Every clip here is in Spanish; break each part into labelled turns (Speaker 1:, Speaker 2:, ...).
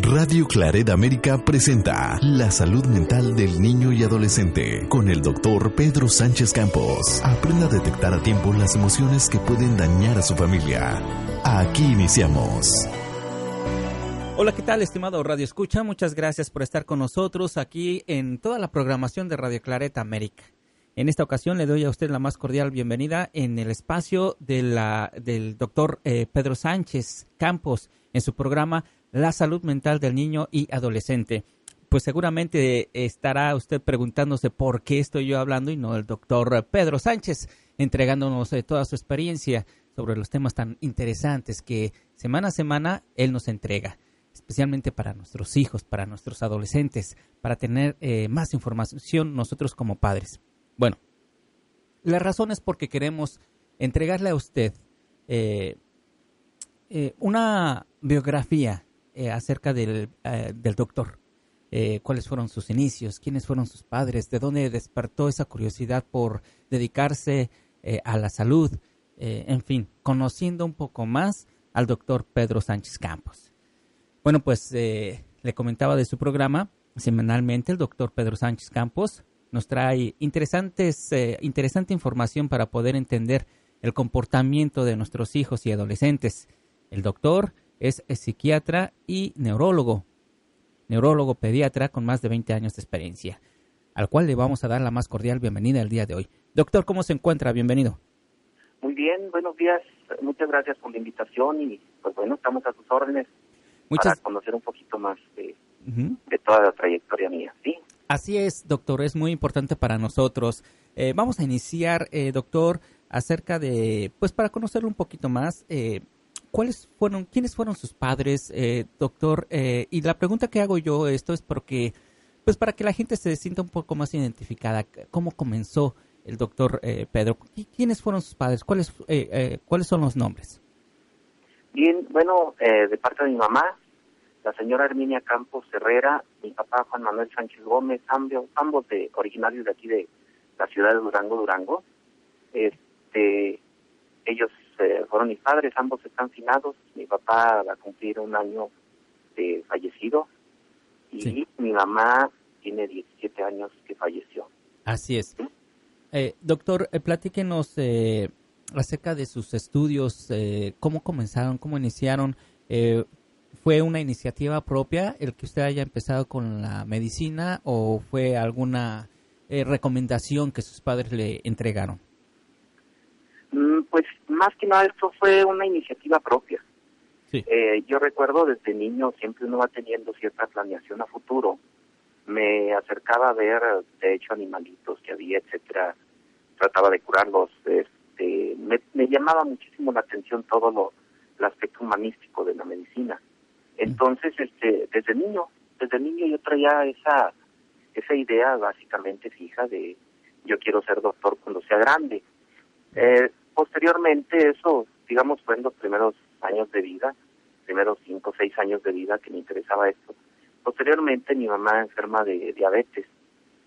Speaker 1: Radio Claret América presenta La salud mental del niño y adolescente con el doctor Pedro Sánchez Campos. Aprenda a detectar a tiempo las emociones que pueden dañar a su familia. Aquí iniciamos.
Speaker 2: Hola, ¿qué tal, estimado Radio Escucha? Muchas gracias por estar con nosotros aquí en toda la programación de Radio Claret América. En esta ocasión le doy a usted la más cordial bienvenida en el espacio de la, del doctor eh, Pedro Sánchez Campos en su programa la salud mental del niño y adolescente. Pues seguramente estará usted preguntándose por qué estoy yo hablando y no el doctor Pedro Sánchez entregándonos eh, toda su experiencia sobre los temas tan interesantes que semana a semana él nos entrega, especialmente para nuestros hijos, para nuestros adolescentes, para tener eh, más información nosotros como padres. Bueno, la razón es porque queremos entregarle a usted eh, una biografía eh, acerca del, eh, del doctor. Eh, cuáles fueron sus inicios, quiénes fueron sus padres, de dónde despertó esa curiosidad por dedicarse a la salud, en fin, conociendo un poco más al doctor Pedro Sánchez Campos. Bueno, pues le comentaba de su programa, semanalmente el doctor Pedro Sánchez Campos nos trae interesantes, interesante información para poder entender el comportamiento de nuestros hijos y adolescentes. El doctor es psiquiatra y neurólogo, neurólogo pediatra con más de 20 años de experiencia, al cual le vamos a dar la más cordial bienvenida el día de hoy. Doctor, ¿cómo se encuentra? Bienvenido.
Speaker 3: Muy bien, buenos días. Muchas gracias por la invitación y pues bueno, estamos a sus órdenes para conocer un poquito más de, toda la trayectoria mía, ¿sí?
Speaker 2: Así es, doctor, es muy importante para nosotros. Eh, vamos a iniciar, eh, doctor, acerca de, pues para conocerlo un poquito más, eh, ¿cuáles fueron, quiénes fueron sus padres, eh, doctor? Eh, y la pregunta que hago yo esto es porque, pues para que la gente se sienta un poco más identificada, ¿cómo comenzó el doctor eh, Pedro? ¿Quiénes fueron sus padres? ¿Cuáles, ¿Cuáles son los nombres?
Speaker 3: Bien, bueno, de parte de mi mamá, la señora Herminia Campos Herrera, mi papá Juan Manuel Sánchez Gómez, ambos, ambos de, originarios de aquí de la ciudad de Durango, Durango. Este, ellos eh, fueron mis padres, ambos están finados. Mi papá va a cumplir un año de fallecido y mi mamá tiene 17 años que falleció.
Speaker 2: Así es. Eh, doctor, eh, platíquenos eh, acerca de sus estudios, cómo comenzaron, cómo iniciaron. ¿Fue una iniciativa propia el que usted haya empezado con la medicina o fue alguna recomendación que sus padres le entregaron?
Speaker 3: Mm, pues más que nada esto fue una iniciativa propia. Eh, yo recuerdo desde niño siempre uno va teniendo cierta planeación a futuro. Me acercaba a ver, de hecho, animalitos que había, etcétera. Trataba de curarlos. Este, me, llamaba muchísimo la atención todo lo, el aspecto humanístico de la medicina. Entonces, este, desde niño, desde niño yo traía esa esa idea básicamente fija de yo quiero ser doctor cuando sea grande. Eh, posteriormente eso, digamos, fue en los primeros años de vida, primeros cinco o seis años de vida que me interesaba esto. Posteriormente mi mamá enferma de diabetes,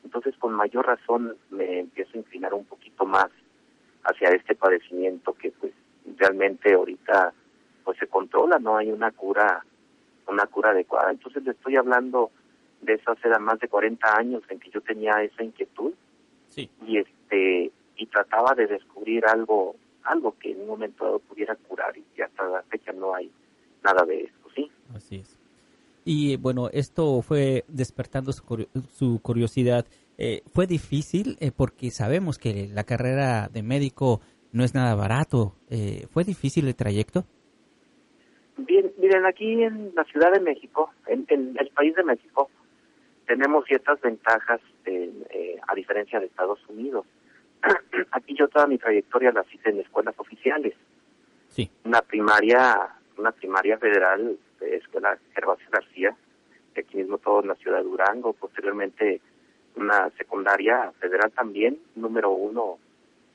Speaker 3: entonces con mayor razón me empiezo a inclinar un poquito más hacia este padecimiento que pues realmente ahorita pues se controla, no hay una cura, una cura adecuada. Entonces le estoy hablando de eso hace más de 40 años en que yo tenía esa inquietud. Sí. Y este y trataba de descubrir algo algo que en un momento dado pudiera curar y hasta la fecha no hay nada de esto, ¿sí?
Speaker 2: Así es. Y bueno, esto fue despertando su, curiosidad. Eh, ¿Fue difícil? Eh, porque sabemos que la carrera de médico no es nada barato. Eh, ¿Fue difícil el trayecto?
Speaker 3: Bien, miren, aquí en la Ciudad de México, en, el país de México, tenemos ciertas ventajas a diferencia de Estados Unidos. aquí yo toda mi trayectoria la hice en escuelas oficiales. Sí. Una primaria, una primaria federal escuela Gervasio García, aquí mismo todo en la ciudad de Durango, posteriormente una secundaria federal también, número uno,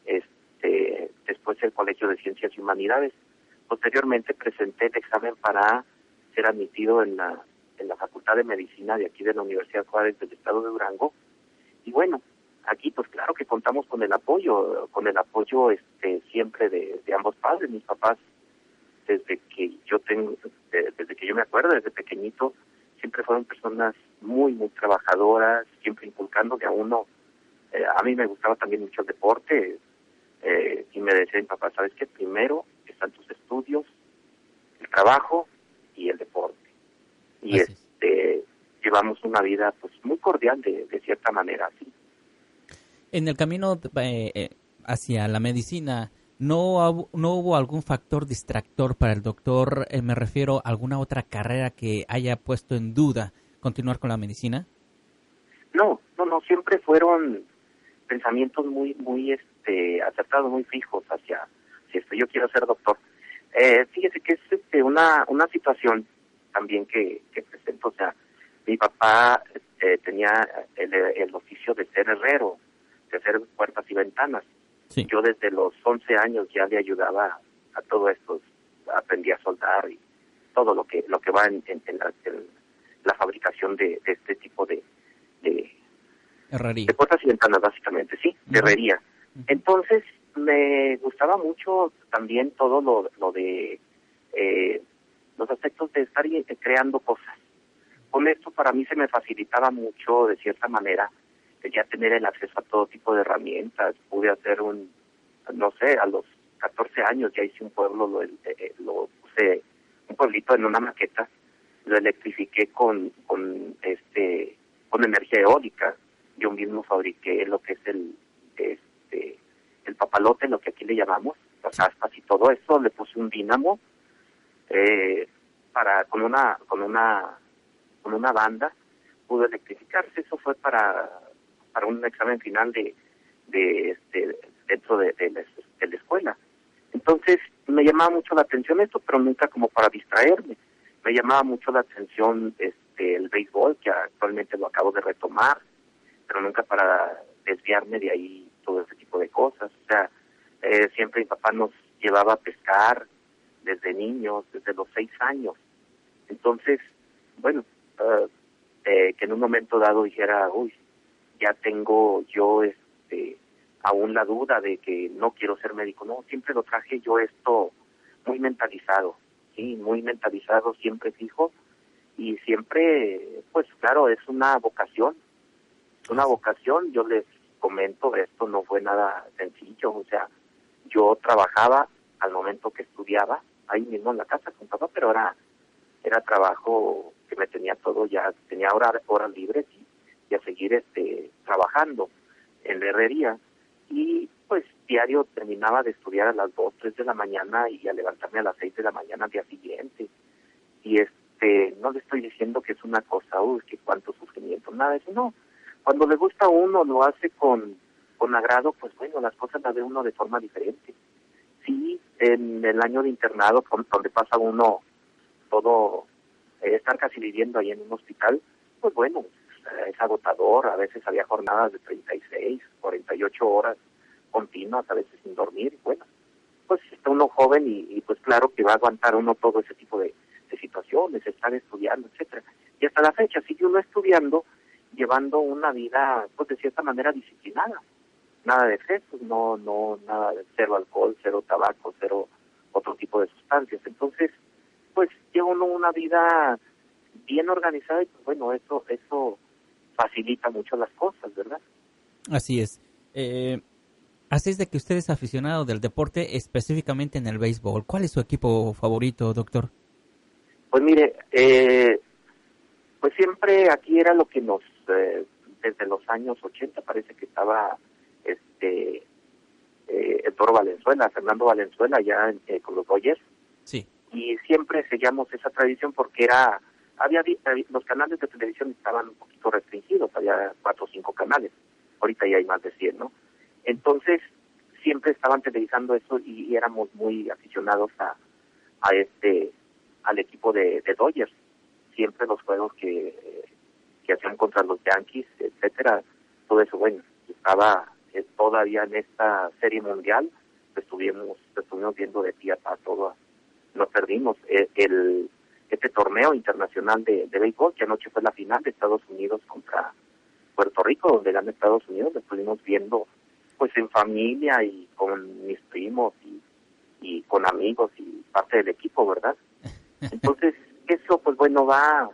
Speaker 3: este, después el Colegio de Ciencias y Humanidades. Posteriormente presenté el examen para ser admitido en la, en la Facultad de Medicina de aquí de la Universidad Juárez del Estado de Durango. Y bueno, aquí pues claro que contamos con el apoyo, con el apoyo este siempre de, de ambos padres, mis papás desde que yo tengo, desde que yo me acuerdo, desde pequeñito, siempre fueron personas muy, muy trabajadoras, siempre inculcando que a uno, eh, a mí me gustaba también mucho el deporte, eh, y me decía mi papá, ¿sabes qué? Primero están tus estudios, el trabajo y el deporte. Y este llevamos una vida pues muy cordial de, de cierta manera, sí.
Speaker 2: En el camino eh, hacia la medicina, ¿No, ¿No hubo algún factor distractor para el doctor? Eh, me refiero a alguna otra carrera que haya puesto en duda continuar con la medicina.
Speaker 3: No, no, no, siempre fueron pensamientos muy, muy este, acertados, muy fijos hacia, si esto, yo quiero ser doctor. Eh, fíjese que es este, una, una situación también que, que presento, o sea, mi papá eh, tenía el, el oficio de ser herrero, hacer puertas y ventanas yo desde los 11 años ya le ayudaba a todo esto, aprendí a soldar y todo lo que lo que va en, la, fabricación de, este tipo de, de,
Speaker 2: herrería.
Speaker 3: de puertas y ventanas, básicamente, sí, de herrería. Entonces, me gustaba mucho también todo lo, lo de eh, los aspectos de estar creando cosas. Con esto para mí se me facilitaba mucho, de cierta manera, ya tener el acceso a todo tipo de herramientas. Pude hacer un, no sé, a los 14 años ya hice un pueblo, lo, eh, lo puse, un pueblito en una maqueta, lo electrifiqué con, con, este, con energía eólica. Yo mismo fabriqué lo que es el, este, el papalote, lo que aquí le llamamos, las aspas y todo eso. Le puse un dínamo eh, para con una con una con una banda pudo electrificarse. Eso fue para para un examen final de, de este, dentro de, de, la, escuela. Entonces me llamaba mucho la atención esto, pero nunca como para distraerme. Me llamaba mucho la atención este, el béisbol, que actualmente lo acabo de retomar, pero nunca para desviarme de ahí todo ese tipo de cosas. O sea, eh, siempre mi papá nos llevaba a pescar desde niños, desde los seis años. Entonces, bueno, eh, eh, que en un momento dado dijera, uy, ya tengo yo este aún la duda de que no quiero ser médico. No, siempre lo traje yo esto muy mentalizado, sí, muy mentalizado, siempre fijo y siempre, pues claro, es una vocación, una vocación. Yo les comento, esto no fue nada sencillo, o sea, yo trabajaba al momento que estudiaba, ahí mismo en la casa con papá, pero era, era trabajo que me tenía todo ya, tenía horas, horas libres y a seguir este trabajando en la herrería y pues diario terminaba de estudiar a las 2, 3 de la mañana y a levantarme a las 6 de la mañana al día siguiente. Y este, no le estoy diciendo que es una cosa, uy, que cuánto sufrimiento, nada eso, no. Cuando le gusta a uno, lo hace con, con agrado, pues bueno, las cosas las ve uno de forma diferente. Sí, en el año de internado, donde pasa uno todo, eh, estar casi viviendo ahí en un hospital, pues bueno, es agotador, a veces había jornadas de 36, 48 horas continuas, a veces sin dormir, bueno, pues está uno joven y, pues claro que va a aguantar uno todo ese tipo de, situaciones, estar estudiando, etcétera. Y hasta la fecha sigue uno estudiando, llevando una vida, pues de cierta manera disciplinada. Nada de excesos, no, no, nada de cero alcohol, cero tabaco, cero otro tipo de sustancias. Entonces, pues lleva uno una vida bien organizada y pues bueno, eso, eso facilita mucho las cosas, ¿verdad?
Speaker 2: Así es. Eh, así es de que usted es aficionado del deporte, específicamente en el béisbol. ¿Cuál es su equipo favorito, doctor?
Speaker 3: Pues mire, eh, pues siempre aquí era lo que nos, eh, desde los años 80 parece que estaba este eh, el Toro Valenzuela, Fernando Valenzuela, ya eh, con los Dodgers.
Speaker 2: Sí.
Speaker 3: Y siempre seguíamos esa tradición porque era había los canales de televisión estaban un poquito restringidos, había cuatro o cinco canales, ahorita ya hay más de 100, ¿no? Entonces, siempre estaban televisando eso y, éramos muy aficionados a, a este al equipo de, de Dodgers. Siempre los juegos que, que hacían contra los Yankees, etcétera, todo eso, bueno, estaba eh, todavía en esta serie mundial, estuvimos, estuvimos viendo de pie a todo, no perdimos. Eh, el, este torneo internacional de, de béisbol, que anoche fue la final de Estados Unidos contra Puerto Rico, donde gana Estados Unidos, lo estuvimos viendo pues en familia y con mis primos y, y con amigos y parte del equipo, ¿verdad? Entonces, eso pues bueno va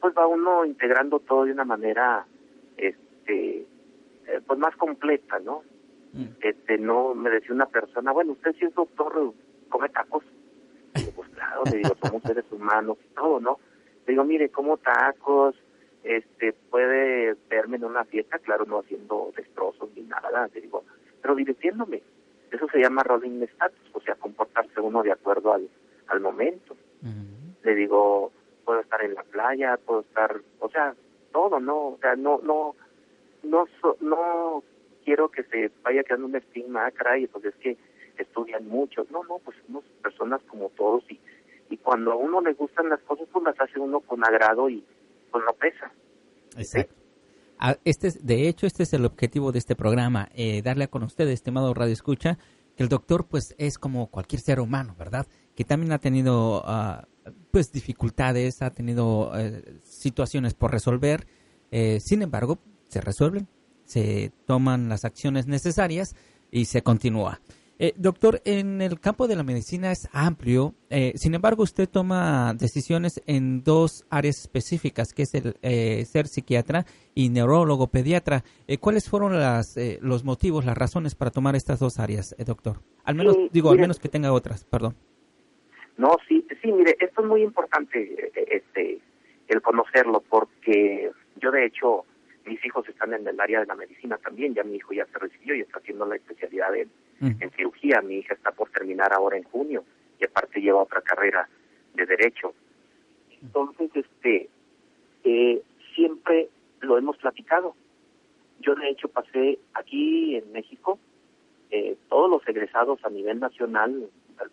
Speaker 3: pues va uno integrando todo de una manera este eh, pues más completa, ¿no? Mm. Este no me decía una persona, bueno, usted si es doctor come tacos. Claro, le digo, somos seres humanos y todo, ¿no? Le digo, mire, como tacos, este puede verme en una fiesta, claro, no haciendo destrozos ni nada, le digo, pero divirtiéndome. Eso se llama rolling status, o sea, comportarse uno de acuerdo al, al momento. Le digo, puedo estar en la playa, puedo estar, o sea, todo, ¿no? O sea, no, no, no, no quiero que se vaya quedando un estigma, ah, caray, pues es que estudian mucho. No, no, pues somos personas como todos y, y cuando a uno le gustan las cosas, pues las hace uno con agrado y pues no pesa.
Speaker 2: Exacto. Este es, de hecho, este es el objetivo de este programa, eh, darle a con ustedes, estimado Radio Escucha, que el doctor pues es como cualquier ser humano, ¿verdad? Que también ha tenido uh, pues dificultades, ha tenido eh, situaciones por resolver, eh, sin embargo, se resuelven, se toman las acciones necesarias y se continúa. Eh, doctor, en el campo de la medicina es amplio, sin embargo usted toma decisiones en dos áreas específicas, que es el ser psiquiatra y neurólogo pediatra. ¿Cuáles fueron las, los motivos, las razones para tomar estas dos áreas, doctor? Al menos, digo, al menos que tenga otras, perdón.
Speaker 3: No, sí, sí, mire, esto es muy importante, eh, este, el conocerlo, porque yo de hecho, mis hijos están en el área de la medicina también, ya mi hijo ya se recibió y está haciendo la especialidad en, en cirugía, mi hija está por terminar ahora en junio y aparte lleva otra carrera de derecho. Entonces, este, eh, siempre lo hemos platicado. Yo de hecho pasé aquí en México, eh, todos los egresados a nivel nacional,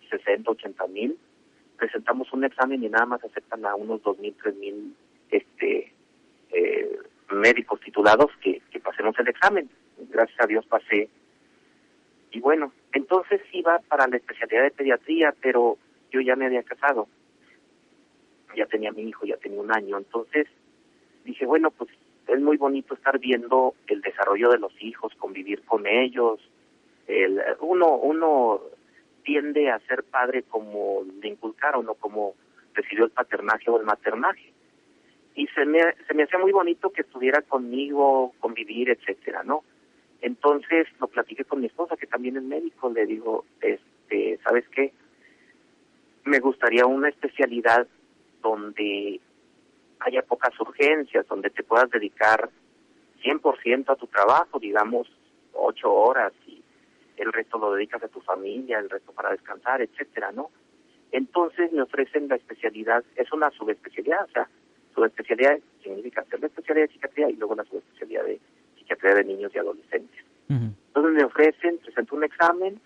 Speaker 3: 60, 80 mil, presentamos un examen y nada más aceptan a unos 2.000, 3.000 este, eh, médicos titulados que pasemos el examen. Gracias a Dios pasé. Y bueno, entonces iba para la especialidad de pediatría, pero yo ya me había casado. Ya tenía mi hijo, ya tenía un año. Entonces dije, bueno, pues es muy bonito estar viendo el desarrollo de los hijos, convivir con ellos. El, uno, uno tiende a ser padre como le inculcaron o como decidió el paternaje o el maternaje. Y se me, se me hacía muy bonito que estuviera conmigo, convivir, etcétera, ¿no? Entonces lo platiqué con mi esposa, que también es médico, le digo, este, ¿sabes qué? Me gustaría una especialidad donde haya pocas urgencias, donde te puedas dedicar 100% a tu trabajo, digamos, ocho horas y el resto lo dedicas a tu familia, el resto para descansar, etcétera, ¿no? Entonces me ofrecen la especialidad, es una subespecialidad, o sea, subespecialidad significa hacer la especialidad de psiquiatría y luego la subespecialidad de psiquiatría de niños y adolescentes. Entonces me ofrecen, presento un examen,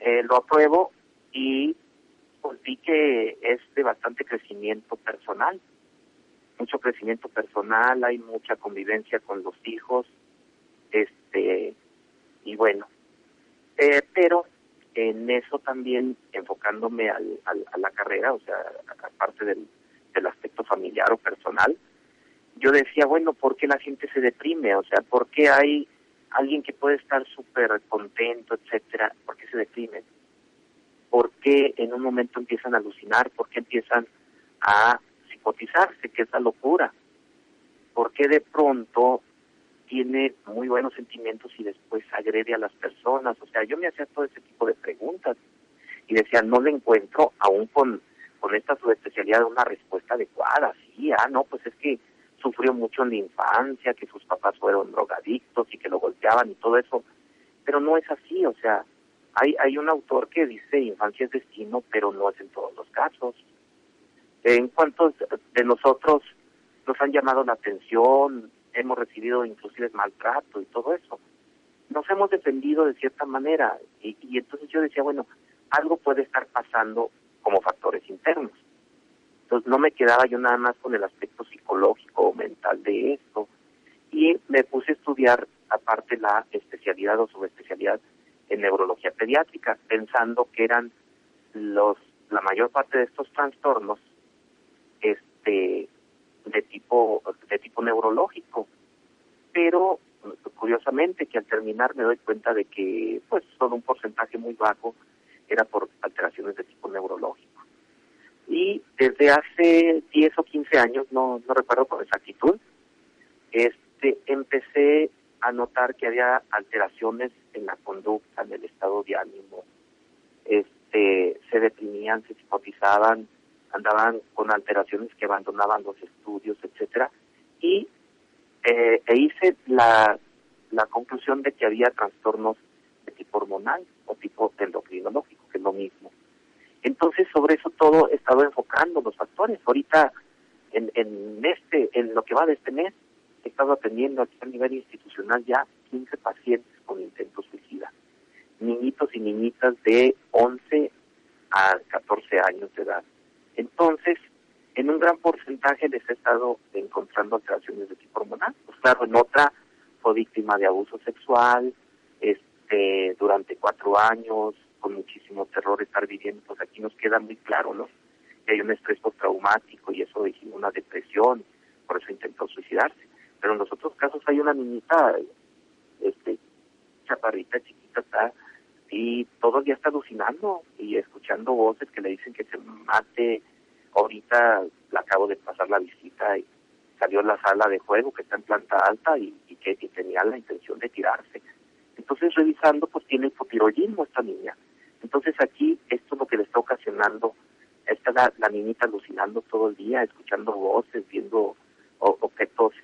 Speaker 3: eh, lo apruebo y pues vi que es de bastante crecimiento personal, mucho crecimiento personal, hay mucha convivencia con los hijos, este, y bueno, eh, pero en eso también enfocándome al, a la carrera, o sea, aparte del, del aspecto familiar o personal, yo decía, bueno, ¿por qué la gente se deprime? O sea, ¿por qué hay alguien que puede estar súper contento, etcétera? ¿Por qué se deprime? ¿Por qué en un momento empiezan a alucinar? ¿Por qué empiezan a psicotizarse, que es la locura? ¿Por qué de pronto tiene muy buenos sentimientos y después agrede a las personas. O sea, yo me hacía todo ese tipo de preguntas y decía, no le encuentro aún con, con esta subespecialidad una respuesta adecuada. Sí, ah, no, pues es que sufrió mucho en la infancia, que sus papás fueron drogadictos y que lo golpeaban y todo eso. Pero no es así, o sea, hay, hay un autor que dice infancia es destino, pero no es en todos los casos. ¿En cuántos de nosotros nos han llamado la atención hemos recibido inclusive maltrato y todo eso. Nos hemos defendido de cierta manera y, entonces yo decía, bueno, algo puede estar pasando como factores internos. Entonces no me quedaba yo nada más con el aspecto psicológico o mental de esto. Y me puse a estudiar aparte la especialidad o subespecialidad en neurología pediátrica, pensando que eran los la mayor parte de estos trastornos este de tipo de tipo neurológico pero curiosamente que al terminar me doy cuenta de que pues solo un porcentaje muy bajo era por alteraciones de tipo neurológico y desde hace 10 o 15 años no no recuerdo con exactitud este empecé a notar que había alteraciones en la conducta en el estado de ánimo este se deprimían se psicotizaban andaban con alteraciones que abandonaban los estudios, etcétera, y eh, e hice la, la conclusión de que había trastornos de tipo hormonal o tipo endocrinológico, que es lo mismo. Entonces, sobre eso todo he estado enfocando los factores. Ahorita, en, en este, en lo que va de este mes, he estado atendiendo aquí a nivel institucional ya 15 pacientes con intentos suicida. Niñitos y niñitas de 11 a 14 años de edad. Entonces, en un gran porcentaje les he estado encontrando alteraciones de tipo hormonal. Pues claro, en otra fue víctima de abuso sexual, este, durante cuatro años, muchísimo terror estar viviendo, pues aquí nos queda muy claro, ¿no? Que hay un estrés postraumático y eso dijimos una depresión, por eso intentó suicidarse. Pero en los otros casos hay una niñita, este, chaparrita, chiquita, está y todo el día está alucinando y escuchando voces que le dicen que se mate. Ahorita le acabo de pasar la visita y salió en la sala de juego que está en planta alta y, que, tenía la intención de tirarse. Entonces revisando pues tiene hipotiroidismo esta niña. Entonces aquí esto es lo que le está ocasionando, está la, niñita alucinando todo el día, escuchando voces, viendo objetos,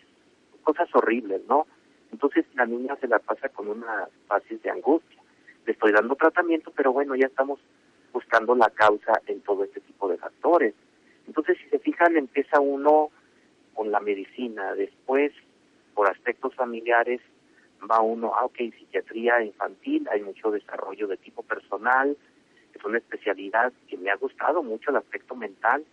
Speaker 3: cosas horribles, ¿no? Entonces la niña se la pasa con una fase de angustia le estoy dando tratamiento, pero bueno, ya estamos buscando la causa en todo este tipo de factores. Entonces, si se fijan, empieza uno con la medicina, después, por aspectos familiares, va uno, ah, ok, psiquiatría infantil, hay mucho desarrollo de tipo personal, es una especialidad que me ha gustado mucho el aspecto mental,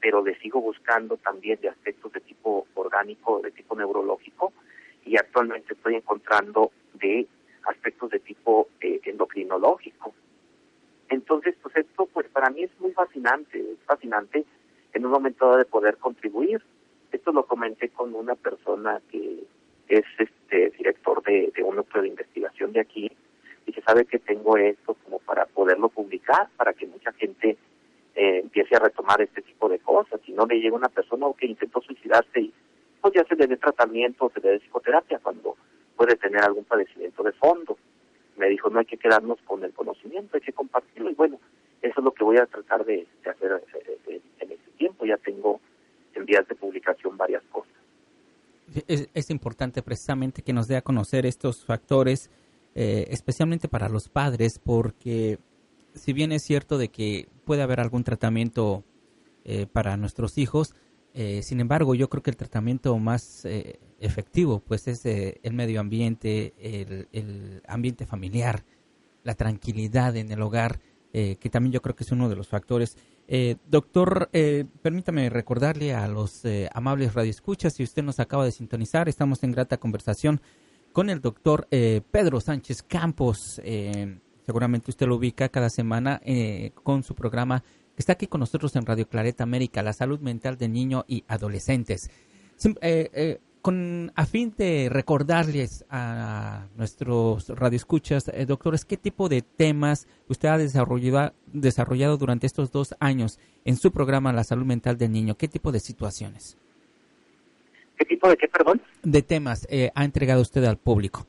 Speaker 3: pero le sigo buscando también de aspectos de tipo orgánico, de tipo neurológico, y actualmente estoy encontrando de aspectos de tipo eh, endocrinológico. Entonces, pues esto pues para mí es muy fascinante, es fascinante en un momento de poder contribuir. Esto lo comenté con una persona que es este director de, un núcleo de investigación de aquí y que sabe que tengo esto como para poderlo publicar, para que mucha gente eh, empiece a retomar este tipo de cosas. Si no le llega una persona que intentó suicidarse y pues ya se le dé tratamiento, se le dé psicoterapia cuando puede tener algún padecimiento de fondo. Me dijo, no hay que quedarnos con el conocimiento, hay que compartirlo y bueno, eso es lo que voy a tratar de, hacer eh, eh, en este tiempo. Ya tengo en vías de publicación varias
Speaker 2: Es, importante precisamente que nos dé a conocer estos factores, eh, especialmente para los padres, porque si bien es cierto de que puede haber algún tratamiento para nuestros hijos, eh, sin embargo, yo creo que el tratamiento más eh, efectivo pues es eh, el medio ambiente, el, ambiente familiar, la tranquilidad en el hogar, que también yo creo que es uno de los factores. Doctor, permítame recordarle a los amables radioescuchas, si usted nos acaba de sintonizar, estamos en grata conversación con el doctor Pedro Sánchez Campos. seguramente usted lo ubica cada semana con su programa está aquí con nosotros en Radio Clareta América, la salud mental de niños y adolescentes. Eh, eh, con a fin de recordarles a nuestros radioescuchas, eh, doctores, qué tipo de temas usted ha desarrollado, desarrollado durante estos dos años en su programa La Salud Mental del Niño, qué tipo de situaciones.
Speaker 3: ¿Qué tipo de qué, perdón?
Speaker 2: De temas ha entregado usted al público.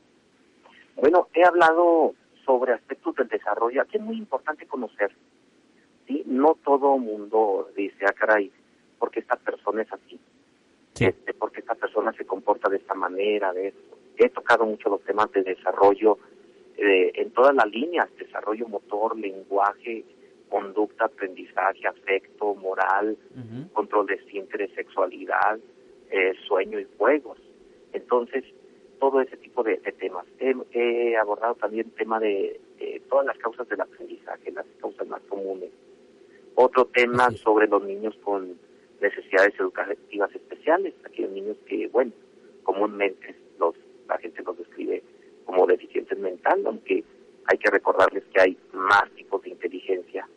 Speaker 3: Bueno, he hablado sobre aspectos del desarrollo. Aquí es muy importante conocer ¿sí? No todo mundo dice, ah, caray, porque esta persona es así, este, porque esta persona se comporta de esta manera, de eso. He tocado mucho los temas de desarrollo eh, en todas las líneas, desarrollo motor, lenguaje, conducta, aprendizaje, afecto, moral, control de esfínteres, sexualidad, eh, sueño y juegos. Entonces, todo ese tipo de, temas. He, abordado también el tema de todas las causas del aprendizaje, las causas más comunes, otro tema sobre los niños con necesidades educativas especiales, aquellos niños que, bueno, comúnmente los, la gente los describe como deficientes mentales, aunque hay que recordarles que hay más tipos de inteligencia,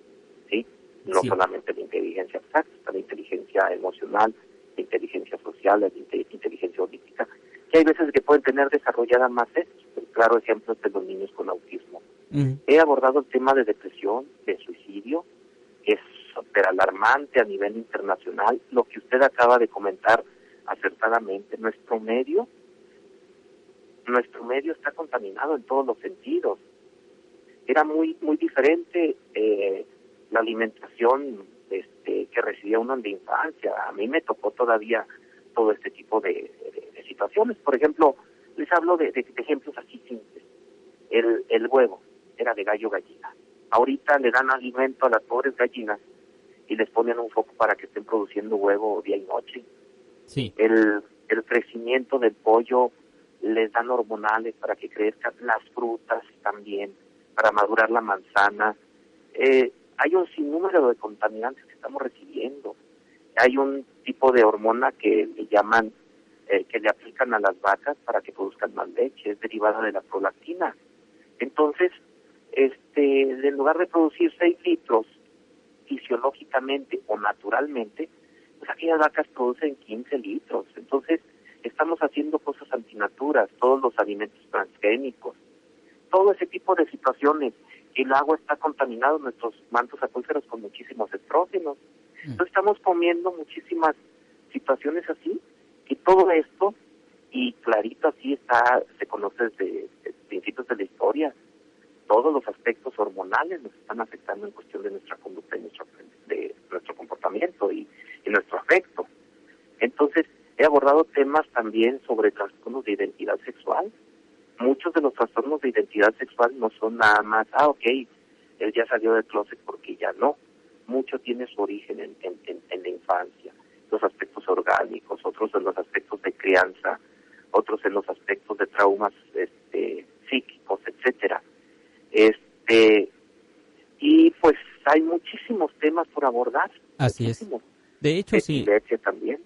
Speaker 3: ¿sí? No solamente la inteligencia abstracta, la inteligencia emocional, la inteligencia social, la inteligencia holística, que hay veces que pueden tener desarrollada más esto. El claro ejemplo es de los niños con autismo. He abordado el tema de depresión, de suicidio, que es súper alarmante a nivel internacional. Lo que usted acaba de comentar acertadamente, nuestro medio, nuestro medio está contaminado en todos los sentidos. Era muy muy diferente eh, la alimentación este, que recibía uno la infancia. A mí me tocó todavía todo este tipo de, situaciones. Por ejemplo, les hablo de, ejemplos así simples. El, el huevo era de gallo gallina. Ahorita le dan alimento a las pobres gallinas y les ponen un foco para que estén produciendo huevo día y noche.
Speaker 2: Sí.
Speaker 3: El, el crecimiento del pollo les dan hormonales para que crezcan las frutas también, para madurar la manzana. Eh, hay un sinnúmero de contaminantes que estamos recibiendo. Hay un tipo de hormona que le llaman, eh, que le aplican a las vacas para que produzcan más leche, es derivada de la prolactina. Entonces, este, en lugar de producir 6 litros fisiológicamente o naturalmente, pues aquellas vacas producen 15 litros. Entonces, estamos haciendo cosas antinaturas, todos los alimentos transgénicos, todo ese tipo de situaciones. El agua está contaminado, nuestros mantos acuíferos con muchísimos estrógenos. Mm. Entonces estamos comiendo muchísimas situaciones así y todo esto, y clarito así está, se conoce desde, principios de la historia, todos los aspectos hormonales nos están afectando en cuestión de nuestra conducta y nuestro, de nuestro comportamiento y, nuestro afecto. Entonces, he abordado temas también sobre trastornos de identidad sexual. Muchos de los trastornos de identidad sexual no son nada más, ah, ok, él ya salió del closet porque ya no. Mucho tiene su origen en, en, en la infancia, los aspectos orgánicos, otros en los aspectos de crianza, otros en los aspectos de traumas este, psíquicos, etcétera. Este, y pues hay muchísimos temas por abordar.
Speaker 2: Así es. De hecho, sí.
Speaker 3: también.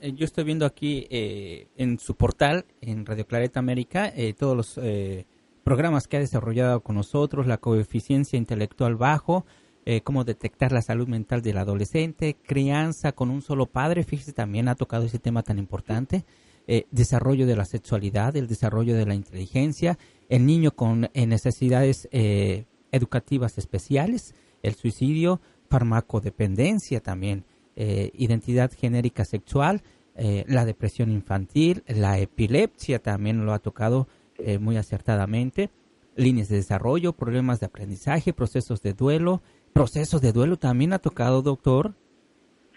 Speaker 2: Eh, yo estoy viendo aquí eh, en su portal, en Radio Clareta América, eh, todos los programas que ha desarrollado con nosotros, la coeficiencia intelectual bajo, cómo detectar la salud mental del adolescente, crianza con un solo padre, fíjese, también ha tocado ese tema tan importante, desarrollo de la sexualidad, el desarrollo de la inteligencia, el niño con necesidades educativas especiales, el suicidio, farmacodependencia también, eh, identidad genérica sexual, eh, la depresión infantil, la epilepsia también lo ha tocado eh, muy acertadamente, líneas de desarrollo, problemas de aprendizaje, procesos de duelo, procesos de duelo también ha tocado, doctor.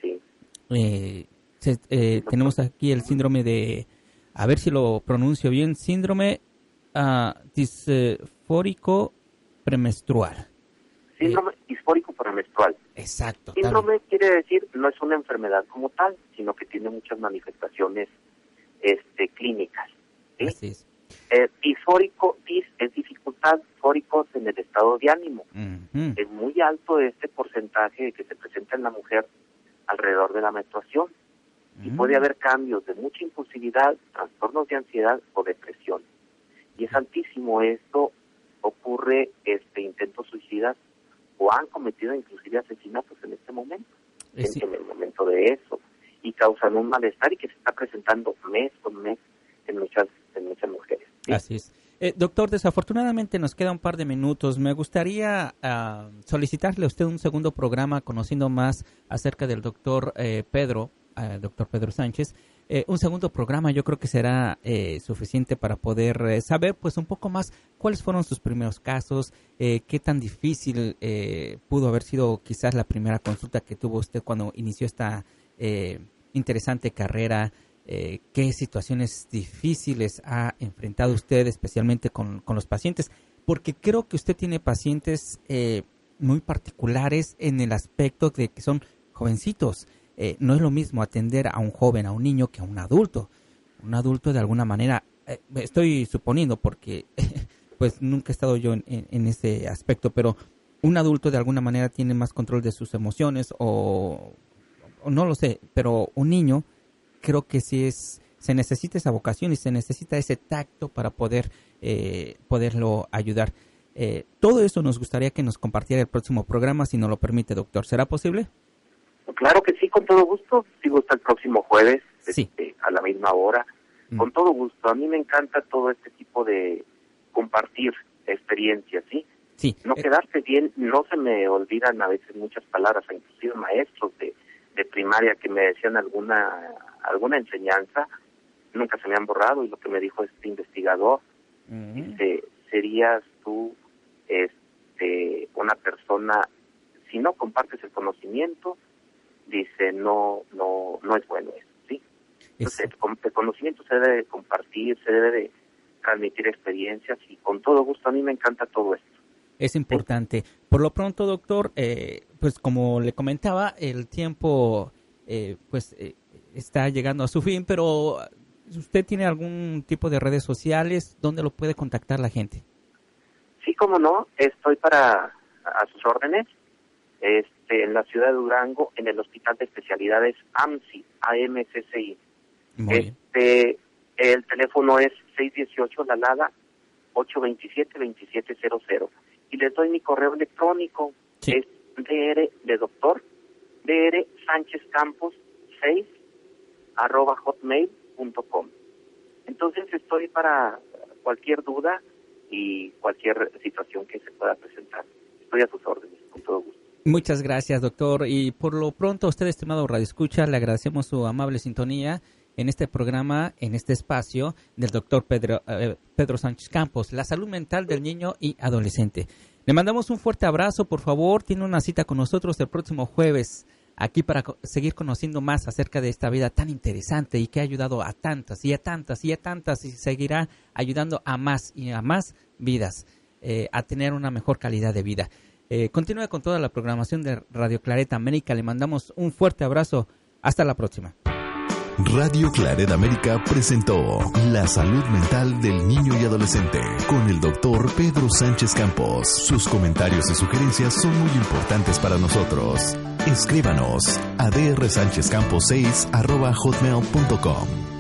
Speaker 3: Sí.
Speaker 2: Tenemos aquí el síndrome de, a ver si lo pronuncio bien, síndrome uh, disfórico premenstrual.
Speaker 3: Síndrome disfórico premenstrual.
Speaker 2: Exacto.
Speaker 3: Síndrome quiere decir no es una enfermedad como tal, sino que tiene muchas manifestaciones este, clínicas. ¿sí? Eh, disfórico, dis es dificultad, fóricos en el estado de ánimo. Es muy alto este porcentaje que se presenta en la mujer alrededor de la menstruación. Y puede haber cambios de mucha impulsividad, trastornos de ansiedad o depresión. Y es altísimo esto, ocurre este intentos suicidas o han cometido inclusive asesinatos en este momento, en, el momento de eso, y causan un malestar y que se está presentando mes con mes en muchas, en muchas mujeres.
Speaker 2: Así es. Eh, doctor, desafortunadamente nos queda un par de minutos. Me gustaría ah, solicitarle a usted un segundo programa conociendo más acerca del doctor eh, Pedro, doctor Pedro Sánchez, eh, un segundo programa yo creo que será eh, suficiente para poder eh, saber pues un poco más cuáles fueron sus primeros casos, qué tan difícil pudo haber sido quizás la primera consulta que tuvo usted cuando inició esta interesante carrera, qué situaciones difíciles ha enfrentado usted especialmente con, con los pacientes, porque creo que usted tiene pacientes muy particulares en el aspecto de que son jovencitos. Eh, no es lo mismo atender a un joven, a un niño, que a un adulto. Un adulto de alguna manera, eh, estoy suponiendo porque pues nunca he estado yo en, ese aspecto, pero un adulto de alguna manera tiene más control de sus emociones o no lo sé, pero un niño creo que sí es, se necesita esa vocación y se necesita ese tacto para poder eh, poderlo ayudar. Eh, todo eso nos gustaría que nos compartiera el próximo programa, si nos lo permite, doctor. ¿Será posible?
Speaker 3: Claro que sí, con todo gusto. Si gusta el próximo jueves, este, a la misma hora. Mm. Con todo gusto. A mí me encanta todo este tipo de compartir experiencias, ¿sí?
Speaker 2: Sí.
Speaker 3: No eh, quedarse bien, no se me olvidan a veces muchas palabras, inclusive maestros de, de primaria que me decían alguna alguna enseñanza, nunca se me han borrado y lo que me dijo este investigador, dice, serías tú este una persona, si no compartes el conocimiento, dice, no no no es bueno eso, ¿sí? Entonces, el, conocimiento se debe de compartir, se debe de transmitir experiencias y con todo gusto, a mí me encanta todo esto.
Speaker 2: Es importante. Por lo pronto, doctor, eh, pues como le comentaba, el tiempo eh, pues eh, está llegando a su fin, pero ¿usted tiene algún tipo de redes sociales donde lo puede contactar la gente?
Speaker 3: Sí, como no, estoy para a sus órdenes. Este, en la ciudad de Durango, en el Hospital de Especialidades AMCI, AMCCI. este, el teléfono es 618 La Lada 827-2700. Y les doy mi correo electrónico, es dr de doctor, dr Sánchez Campos 6 arroba hotmail.com. Entonces estoy para cualquier duda y cualquier situación que se pueda presentar. Estoy a sus órdenes, con todo gusto.
Speaker 2: Muchas gracias, doctor. Y por lo pronto, usted, estimado Radio Escucha, le agradecemos su amable sintonía en este programa, en este espacio del doctor Pedro, eh, Pedro Sánchez Campos, la salud mental del niño y adolescente. Le mandamos un fuerte abrazo, por favor, tiene una cita con nosotros el próximo jueves aquí para seguir conociendo más acerca de esta vida tan interesante y que ha ayudado a tantas y a tantas y a tantas y seguirá ayudando a más y a más vidas eh, a tener una mejor calidad de vida. Eh, continúe con toda la programación de Radio Clareta América. Le mandamos un fuerte abrazo. Hasta la próxima.
Speaker 1: Radio Clareta América presentó La salud mental del niño y adolescente con el doctor Pedro Sánchez Campos. Sus comentarios y sugerencias son muy importantes para nosotros. Escríbanos a drsanchezcampos6 hotmail.com.